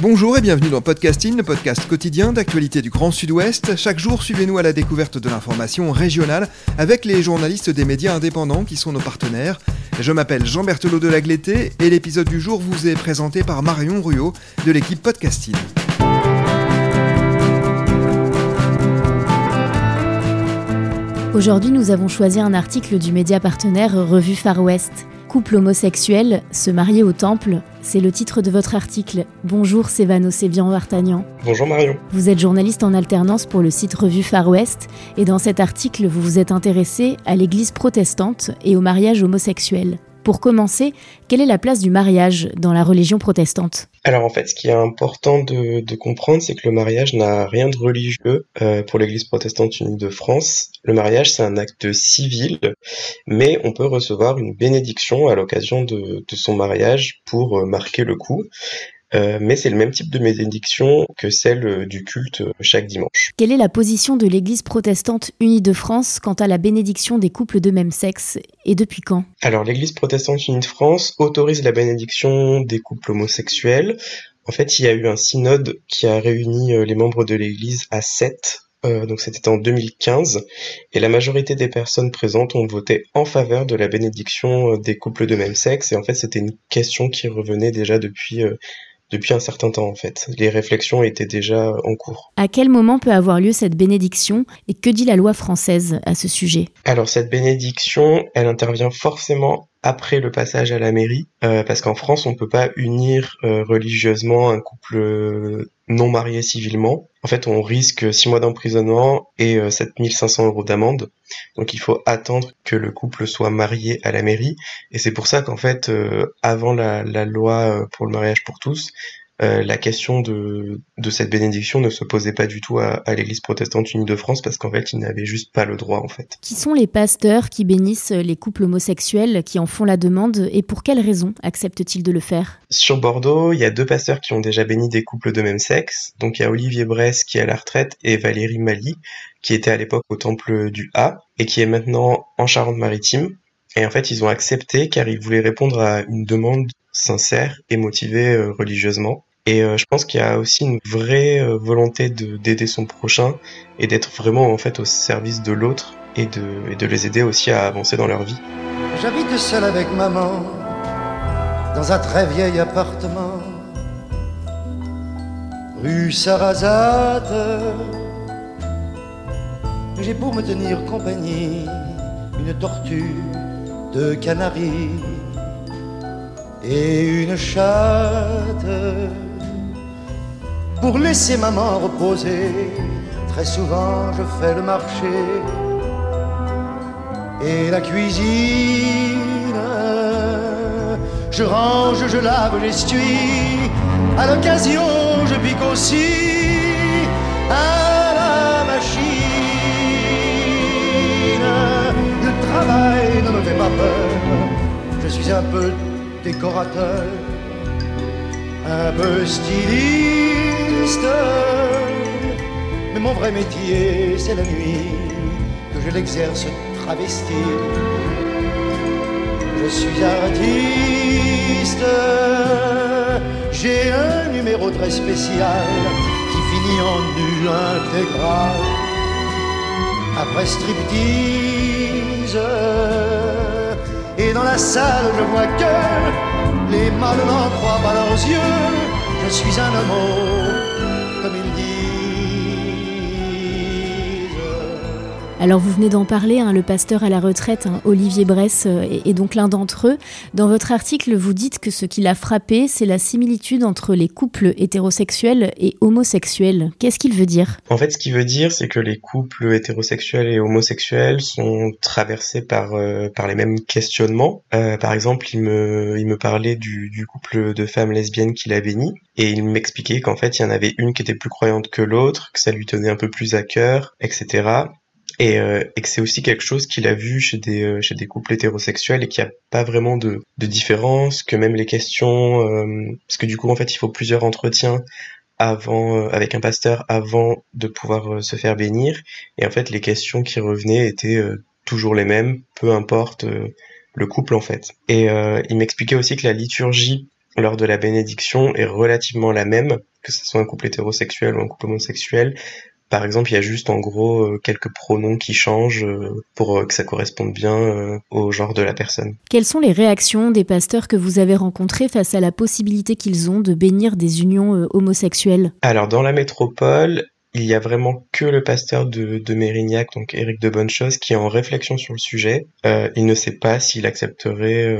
Bonjour et bienvenue dans Podcasting, le podcast quotidien d'actualité du Grand Sud-Ouest. Chaque jour, suivez-nous à la découverte de l'information régionale avec les journalistes des médias indépendants qui sont nos partenaires. Je m'appelle Jean Berthelot de Lagleté et l'épisode du jour vous est présenté par Marion Ruot de l'équipe Podcasting. Aujourd'hui, nous avons choisi un article du média partenaire Revue Far West. Couple homosexuel, se marier au temple, c'est le titre de votre article. Bonjour Sévano Sébian Vartagnan. Bonjour Marion. Vous êtes journaliste en alternance pour le site Revue Far West et dans cet article, vous vous êtes intéressé à l'église protestante et au mariage homosexuel. Pour commencer, quelle est la place du mariage dans la religion protestante? Alors en fait, ce qui est important de, comprendre, c'est que le mariage n'a rien de religieux euh, pour l'Église protestante unie de France. Le mariage, c'est un acte civil, mais on peut recevoir une bénédiction à l'occasion de, de son mariage pour euh, marquer le coup. Euh, mais c'est le même type de bénédiction que celle euh, du culte euh, chaque dimanche. Quelle est la position de l'Église protestante unie de France quant à la bénédiction des couples de même sexe et depuis quand? Alors l'Église protestante unie de France autorise la bénédiction des couples homosexuels. En fait, il y a eu un synode qui a réuni les membres de l'Église à sept euh, donc c'était en 2015, et la majorité des personnes présentes ont voté en faveur de la bénédiction des couples de même sexe, et en fait c'était une question qui revenait déjà depuis euh, depuis un certain temps en fait. Les réflexions étaient déjà en cours. À quel moment peut avoir lieu cette bénédiction et que dit la loi française à ce sujet? Alors cette bénédiction, elle intervient forcément après le passage à la mairie, euh, parce qu'en France, on peut pas unir euh, religieusement un couple non marié civilement. En fait, on risque 6 mois d'emprisonnement et euh, 7500 euros d'amende. Donc il faut attendre que le couple soit marié à la mairie. Et c'est pour ça qu'en fait, euh, avant la, la, loi pour le mariage pour tous, euh, la question de, de cette bénédiction ne se posait pas du tout à, à l'Église protestante unie de France parce qu'en fait, ils n'avaient juste pas le droit en fait. Qui sont les pasteurs qui bénissent les couples homosexuels qui en font la demande et pour quelles raisons acceptent-ils de le faire? Sur Bordeaux, il y a deux pasteurs qui ont déjà béni des couples de même sexe. Donc il y a Olivier Bresse qui est à la retraite et Valérie Mali qui était à l'époque au temple du A et qui est maintenant en Charente-Maritime. Et en fait, ils ont accepté car ils voulaient répondre à une demande sincère et motivée euh, religieusement. Et euh, je pense qu'il y a aussi une vraie euh, volonté d'aider son prochain et d'être vraiment en fait au service de l'autre et de, de les aider aussi à avancer dans leur vie. J'habite seul avec maman dans un très vieil appartement rue Sarrazate. J'ai pour me tenir compagnie une tortue de Canaries et une chatte pour laisser maman reposer. Très souvent, je fais le marché et la cuisine. Je range, je lave, j'essuie. À l'occasion, je pique aussi à la machine. Le travail ne me fait pas peur. Je suis un peu décorateur, un peu styliste. Mais mon vrai métier, c'est la nuit que je l'exerce travesti. Je suis artiste, j'ai un numéro très spécial qui finit en nu intégral. Après striptease, et dans la salle, je vois que les mâles n'en croient pas leurs yeux. Je suis un homme, comme ils Alors vous venez d'en parler, hein, le pasteur à la retraite, hein, Olivier Bress, euh, est, donc l'un d'entre eux. Dans votre article, vous dites que ce qui l'a frappé, c'est la similitude entre les couples hétérosexuels et homosexuels. Qu'est-ce qu'il veut dire? En fait, ce qu'il veut dire, c'est que les couples hétérosexuels et homosexuels sont traversés par, euh, par les mêmes questionnements. Euh, par exemple, il me, il me parlait du, du couple de femmes lesbiennes qu'il a béni, et il m'expliquait qu'en fait, il y en avait une qui était plus croyante que l'autre, que ça lui tenait un peu plus à cœur, etc et, euh, et que c'est aussi quelque chose qu'il a vu chez des euh, chez des couples hétérosexuels et qu'il n'y a pas vraiment de, de différence que même les questions euh, parce que du coup en fait il faut plusieurs entretiens avant avec un pasteur avant de pouvoir se faire bénir. Et en fait les questions qui revenaient étaient toujours les mêmes peu importe le couple en fait. Et il m'expliquait aussi que la liturgie lors de la bénédiction est relativement la même que ce soit un couple hétérosexuel ou un couple homosexuel par exemple, il y a juste en gros euh, quelques pronoms qui changent euh, pour euh, que ça corresponde bien au genre de la personne. Quelles sont les réactions des pasteurs que vous avez rencontrés face à la possibilité qu'ils ont de bénir des unions homosexuelles? Alors dans la métropole, il y a vraiment que le pasteur de, de Mérignac, donc Éric de Bonnechose, qui est en réflexion sur le sujet. il ne sait pas s'il accepterait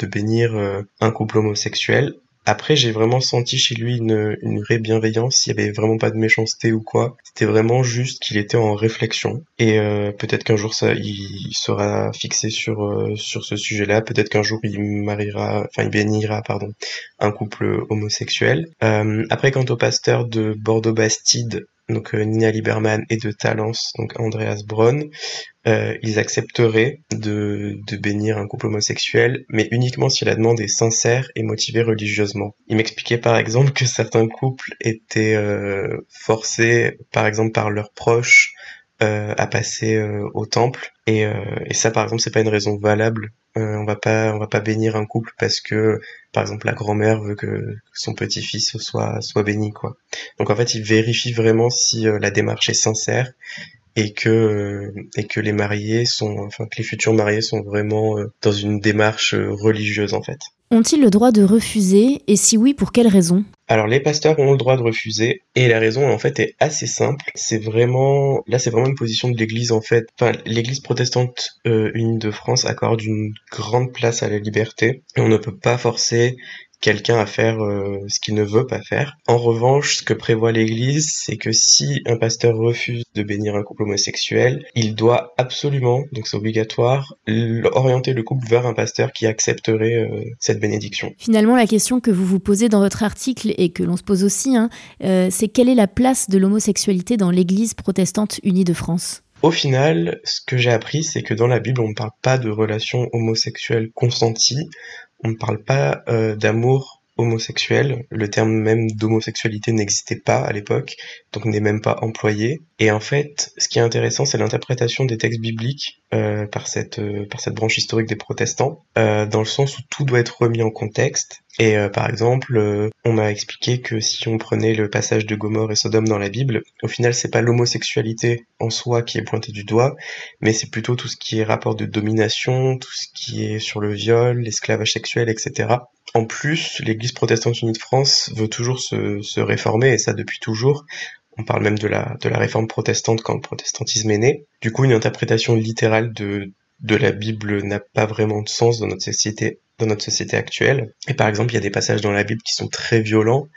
de bénir un couple homosexuel. Après, j'ai vraiment senti chez lui une, une vraie bienveillance. Il y avait vraiment pas de méchanceté ou quoi. C'était vraiment juste qu'il était en réflexion. Et euh, peut-être qu'un jour, ça, il sera fixé sur euh, sur ce sujet-là. Peut-être qu'un jour, il mariera, enfin, il bénira, pardon, un couple homosexuel. Euh, après, quant au pasteur de Bordeaux-Bastide, donc euh, Nina Lieberman et de Talence, donc Andreas Braun, euh, ils accepteraient de, de bénir un couple homosexuel, mais uniquement si la demande est sincère et motivée religieusement. Il m'expliquait par exemple que certains couples étaient euh, forcés, par exemple par leurs proches, à passer euh, au temple, et, euh, et ça par exemple c'est pas une raison valable. on va pas on va pas bénir un couple parce que par exemple la grand-mère veut que son petit-fils soit soit béni quoi. Donc en fait il vérifie vraiment si la démarche est sincère et que euh, et que les mariés sont enfin que les futurs mariés sont vraiment euh, dans une démarche euh, religieuse en fait. Ont-ils le droit de refuser? Et si oui pour quelles raisons alors les pasteurs ont le droit de refuser et la raison en fait est assez simple. C'est vraiment là c'est vraiment une position de l'Église en fait. Enfin l'Église protestante unie de France accorde une grande place à la liberté et on ne peut pas forcer quelqu'un à faire euh, ce qu'il ne veut pas faire. En revanche, ce que prévoit l'Église, c'est que si un pasteur refuse de bénir un couple homosexuel, il doit absolument, donc c'est obligatoire, orienter le couple vers un pasteur qui accepterait euh, cette bénédiction. Finalement, la question que vous vous posez dans votre article et que l'on se pose aussi, hein, euh, c'est quelle est la place de l'homosexualité dans l'Église protestante unie de France? Au final, ce que j'ai appris, c'est que dans la Bible, on ne parle pas de relations homosexuelles consenties, on ne parle pas euh, d'amour homosexuel. Le terme même d'homosexualité n'existait pas à l'époque, donc n'est même pas employé. Et en fait, ce qui est intéressant, c'est l'interprétation des textes bibliques euh, par cette euh, par cette branche historique des protestants, dans le sens où tout doit être remis en contexte. Et par exemple, on m'a expliqué que si on prenait le passage de Gomorre et Sodome dans la Bible, au final, c'est pas l'homosexualité en soi qui est pointée du doigt, mais c'est plutôt tout ce qui est rapport de domination, tout ce qui est sur le viol, l'esclavage sexuel, etc. En plus, l'Église protestante unie de France veut toujours se, réformer, et ça depuis toujours. On parle même de la, de la réforme protestante quand le protestantisme est né. Du coup, une interprétation littérale de, de la Bible n'a pas vraiment de sens dans notre société, dans notre société actuelle. Et par exemple, il y a des passages dans la Bible qui sont très violents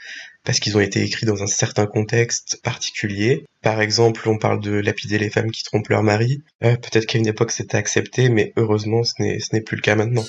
parce qu'ils ont été écrits dans un certain contexte particulier. Par exemple, on parle de lapider les femmes qui trompent leur mari. Euh, Peut-être qu'à une époque c'était accepté, mais heureusement ce n'est plus le cas maintenant.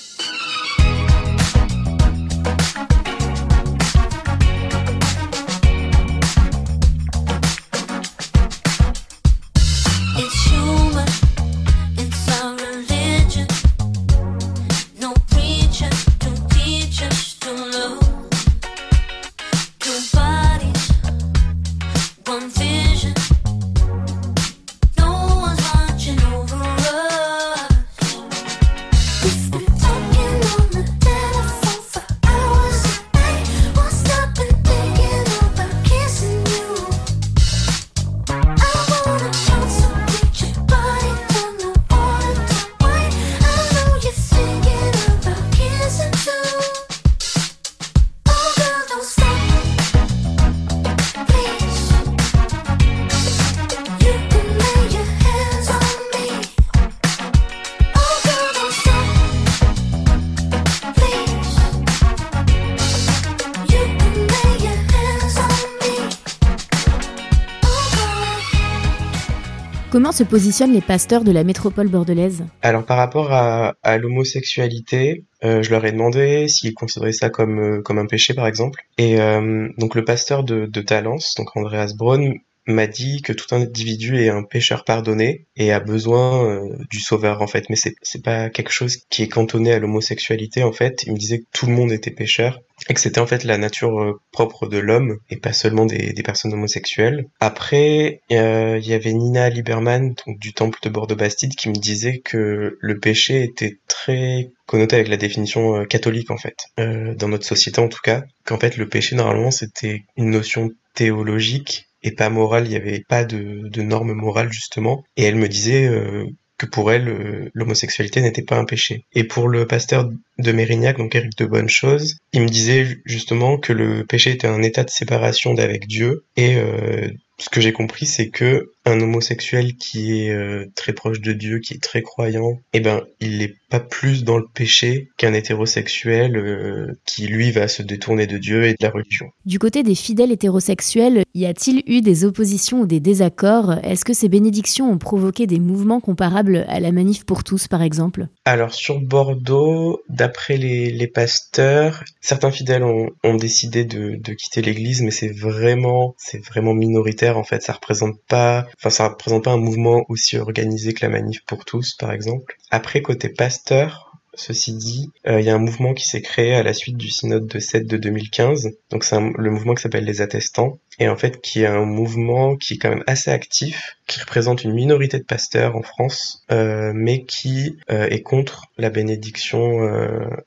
Se positionnent les pasteurs de la métropole bordelaise Alors par rapport à, l'homosexualité, euh, je leur ai demandé s'ils considéraient ça comme, euh, un péché par exemple. Et euh, donc le pasteur de, de Talence, donc Andreas Braun, m'a dit que tout individu est un pécheur pardonné et a besoin euh, du sauveur en fait. Mais c'est c'est pas quelque chose qui est cantonné à l'homosexualité en fait. Il me disait que tout le monde était pécheur et que c'était en fait la nature euh, propre de l'homme et pas seulement des, des personnes homosexuelles. Après, euh, il y avait Nina Lieberman donc du temple de Bordeaux-Bastide qui me disait que le péché était très connoté avec la définition catholique en fait, dans notre société en tout cas, qu'en fait le péché normalement c'était une notion théologique et pas morale, il n'y avait pas de, de normes morales justement. Et elle me disait euh, que pour elle, euh, l'homosexualité n'était pas un péché. Et pour le pasteur de Mérignac, donc Eric de Bonnechose, il me disait justement que le péché était un état de séparation d'avec Dieu et euh, ce que j'ai compris, c'est que un homosexuel qui est euh, très proche de Dieu, qui est très croyant, eh ben, il n'est pas plus dans le péché qu'un hétérosexuel euh, qui, lui, va se détourner de Dieu et de la religion. Du côté des fidèles hétérosexuels, y a-t-il eu des oppositions ou des désaccords? Est-ce que ces bénédictions ont provoqué des mouvements comparables à la manif pour tous, par exemple? Alors, sur Bordeaux, d'après les, les, pasteurs, certains fidèles ont, ont décidé de, de quitter l'église, mais c'est vraiment, c'est vraiment minoritaire, en fait. Ça représente pas Enfin, ça représente pas un mouvement aussi organisé que la manif pour tous, par exemple. Après, côté pasteur, Ceci dit, euh, il y a un mouvement qui s'est créé à la suite du synode de 7 de 2015. Donc c'est le mouvement qui s'appelle les attestants. Et en fait qui est un mouvement qui est quand même assez actif, qui représente une minorité de pasteurs en France, euh, mais qui euh, est contre la bénédiction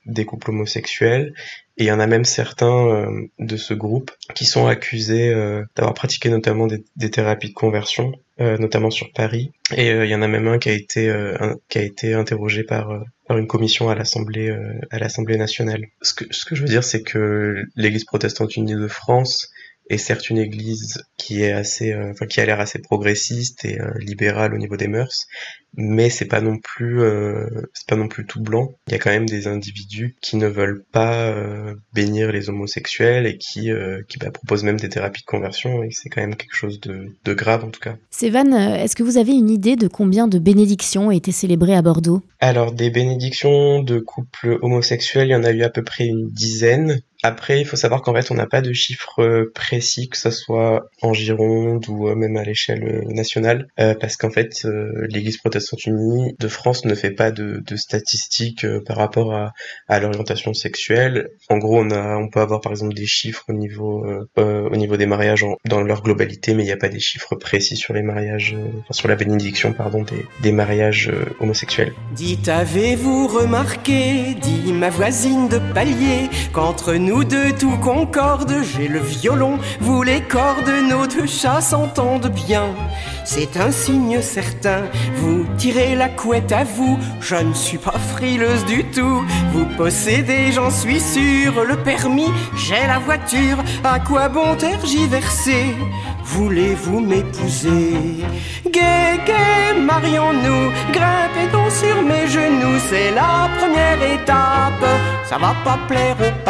des couples homosexuels. Et il y en a même certains euh, de ce groupe qui sont accusés euh, d'avoir pratiqué notamment des, thérapies de conversion, euh, notamment sur Paris. Et il y en a même un qui a été qui a été interrogé par par une commission à l'Assemblée à l'Assemblée nationale. Ce que ce que je veux dire, c'est que l'Église protestante unie de France est certes une église qui est assez, enfin qui a l'air assez progressiste et libérale au niveau des mœurs, mais c'est pas non plus euh, c'est pas non plus tout blanc. Il y a quand même des individus qui ne veulent pas euh, bénir les homosexuels et qui euh, qui bah, proposent même des thérapies de conversion et c'est quand même quelque chose de, de grave en tout cas. Sévan, est-ce que vous avez une idée de combien de bénédictions ont été célébrées à Bordeaux? Alors des bénédictions de couples homosexuels, il y en a eu à peu près une dizaine. Après, il faut savoir qu'en fait, on n'a pas de chiffres précis, que ce soit en Gironde ou même à l'échelle nationale, parce qu'en fait, l'Église protestante Unis de France ne fait pas de, statistiques euh, par rapport à, l'orientation sexuelle. En gros, on a, on peut avoir par exemple des chiffres au niveau, euh, euh, au niveau des mariages dans leur globalité, mais il n'y a pas des chiffres précis sur les mariages, enfin, sur la bénédiction, pardon, des, des mariages homosexuels. De deux tout concorde, j'ai le violon, vous les cordes, nos deux chats s'entendent bien. C'est un signe certain, vous tirez la couette à vous, je ne suis pas frileuse du tout. Vous possédez, j'en suis sûr, le permis, j'ai la voiture, à quoi bon tergiverser Voulez-vous m'épouser? Gai, gai, marions-nous, grimpez donc sur mes genoux, c'est la première étape, ça va pas plaire au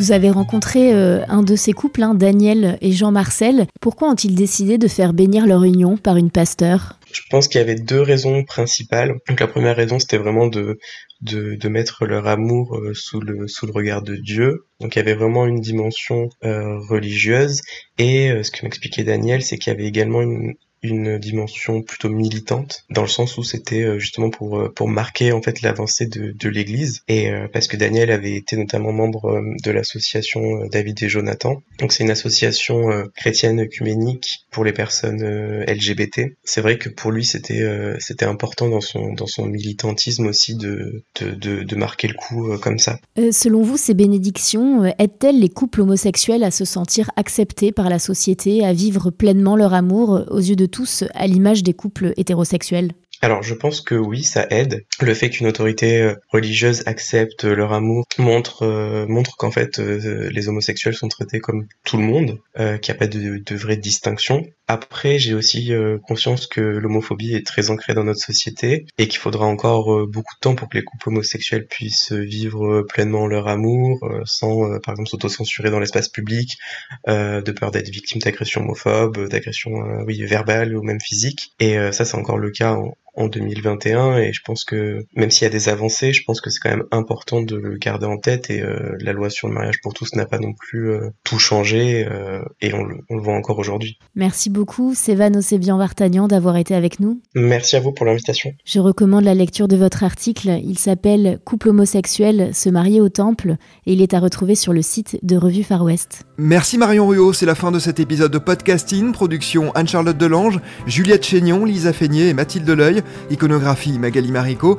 Vous avez rencontré euh, un de ces couples, hein, Daniel et Jean-Marcel. Pourquoi ont-ils décidé de faire bénir leur union par une pasteur? Je pense qu'il y avait deux raisons principales. Donc la première raison, c'était vraiment de, de, mettre leur amour euh, sous, le, sous le regard de Dieu. Donc il y avait vraiment une dimension euh, religieuse. Et ce que m'expliquait Daniel, c'est qu'il y avait également une, une dimension plutôt militante dans le sens où c'était euh, justement pour euh, pour marquer en fait l'avancée de, de l'Église. Et euh, parce que Daniel avait été notamment membre de l'association David et Jonathan. Donc c'est une association chrétienne œcuménique pour les personnes LGBT c'est vrai que pour lui c'était c'était important dans son dans son militantisme aussi de de, de, marquer le coup comme ça. Selon vous ces bénédictions aident-elles les couples homosexuels à se sentir acceptés par la société à vivre pleinement leur amour aux yeux de tous à l'image des couples hétérosexuels Alors je pense que oui, ça aide. Le fait qu'une autorité euh, religieuse accepte leur amour montre euh, montre qu'en fait euh, les homosexuels sont traités comme tout le monde, qu'il n'y a pas de, de vraie distinction. Après, j'ai aussi conscience que l'homophobie est très ancrée dans notre société et qu'il faudra encore beaucoup de temps pour que les couples homosexuels puissent vivre pleinement leur amour sans, par exemple, s'autocensurer dans l'espace public, de peur d'être victime d'agressions homophobes, d'agressions oui verbales ou même physiques. Et ça, c'est encore le cas en, en 2021 et je pense que même s'il y a des avancées, je pense que c'est quand même important de le garder en tête et euh, la loi sur le mariage pour tous n'a pas non plus euh, tout changé euh, et on, on, le voit encore aujourd'hui. Merci beaucoup Sévan Osébian Vartagnan d'avoir été avec nous. Merci à vous pour l'invitation. Je recommande la lecture de votre article, il s'appelle Couple homosexuel se marier au temple et il est à retrouver sur le site de Revue Far West. Merci Marion Ruot, c'est la fin de cet épisode de podcasting, production Anne-Charlotte Delange, Juliette Chénion, Lisa Feignet et Mathilde Deleuil. Iconographie Magali Marico,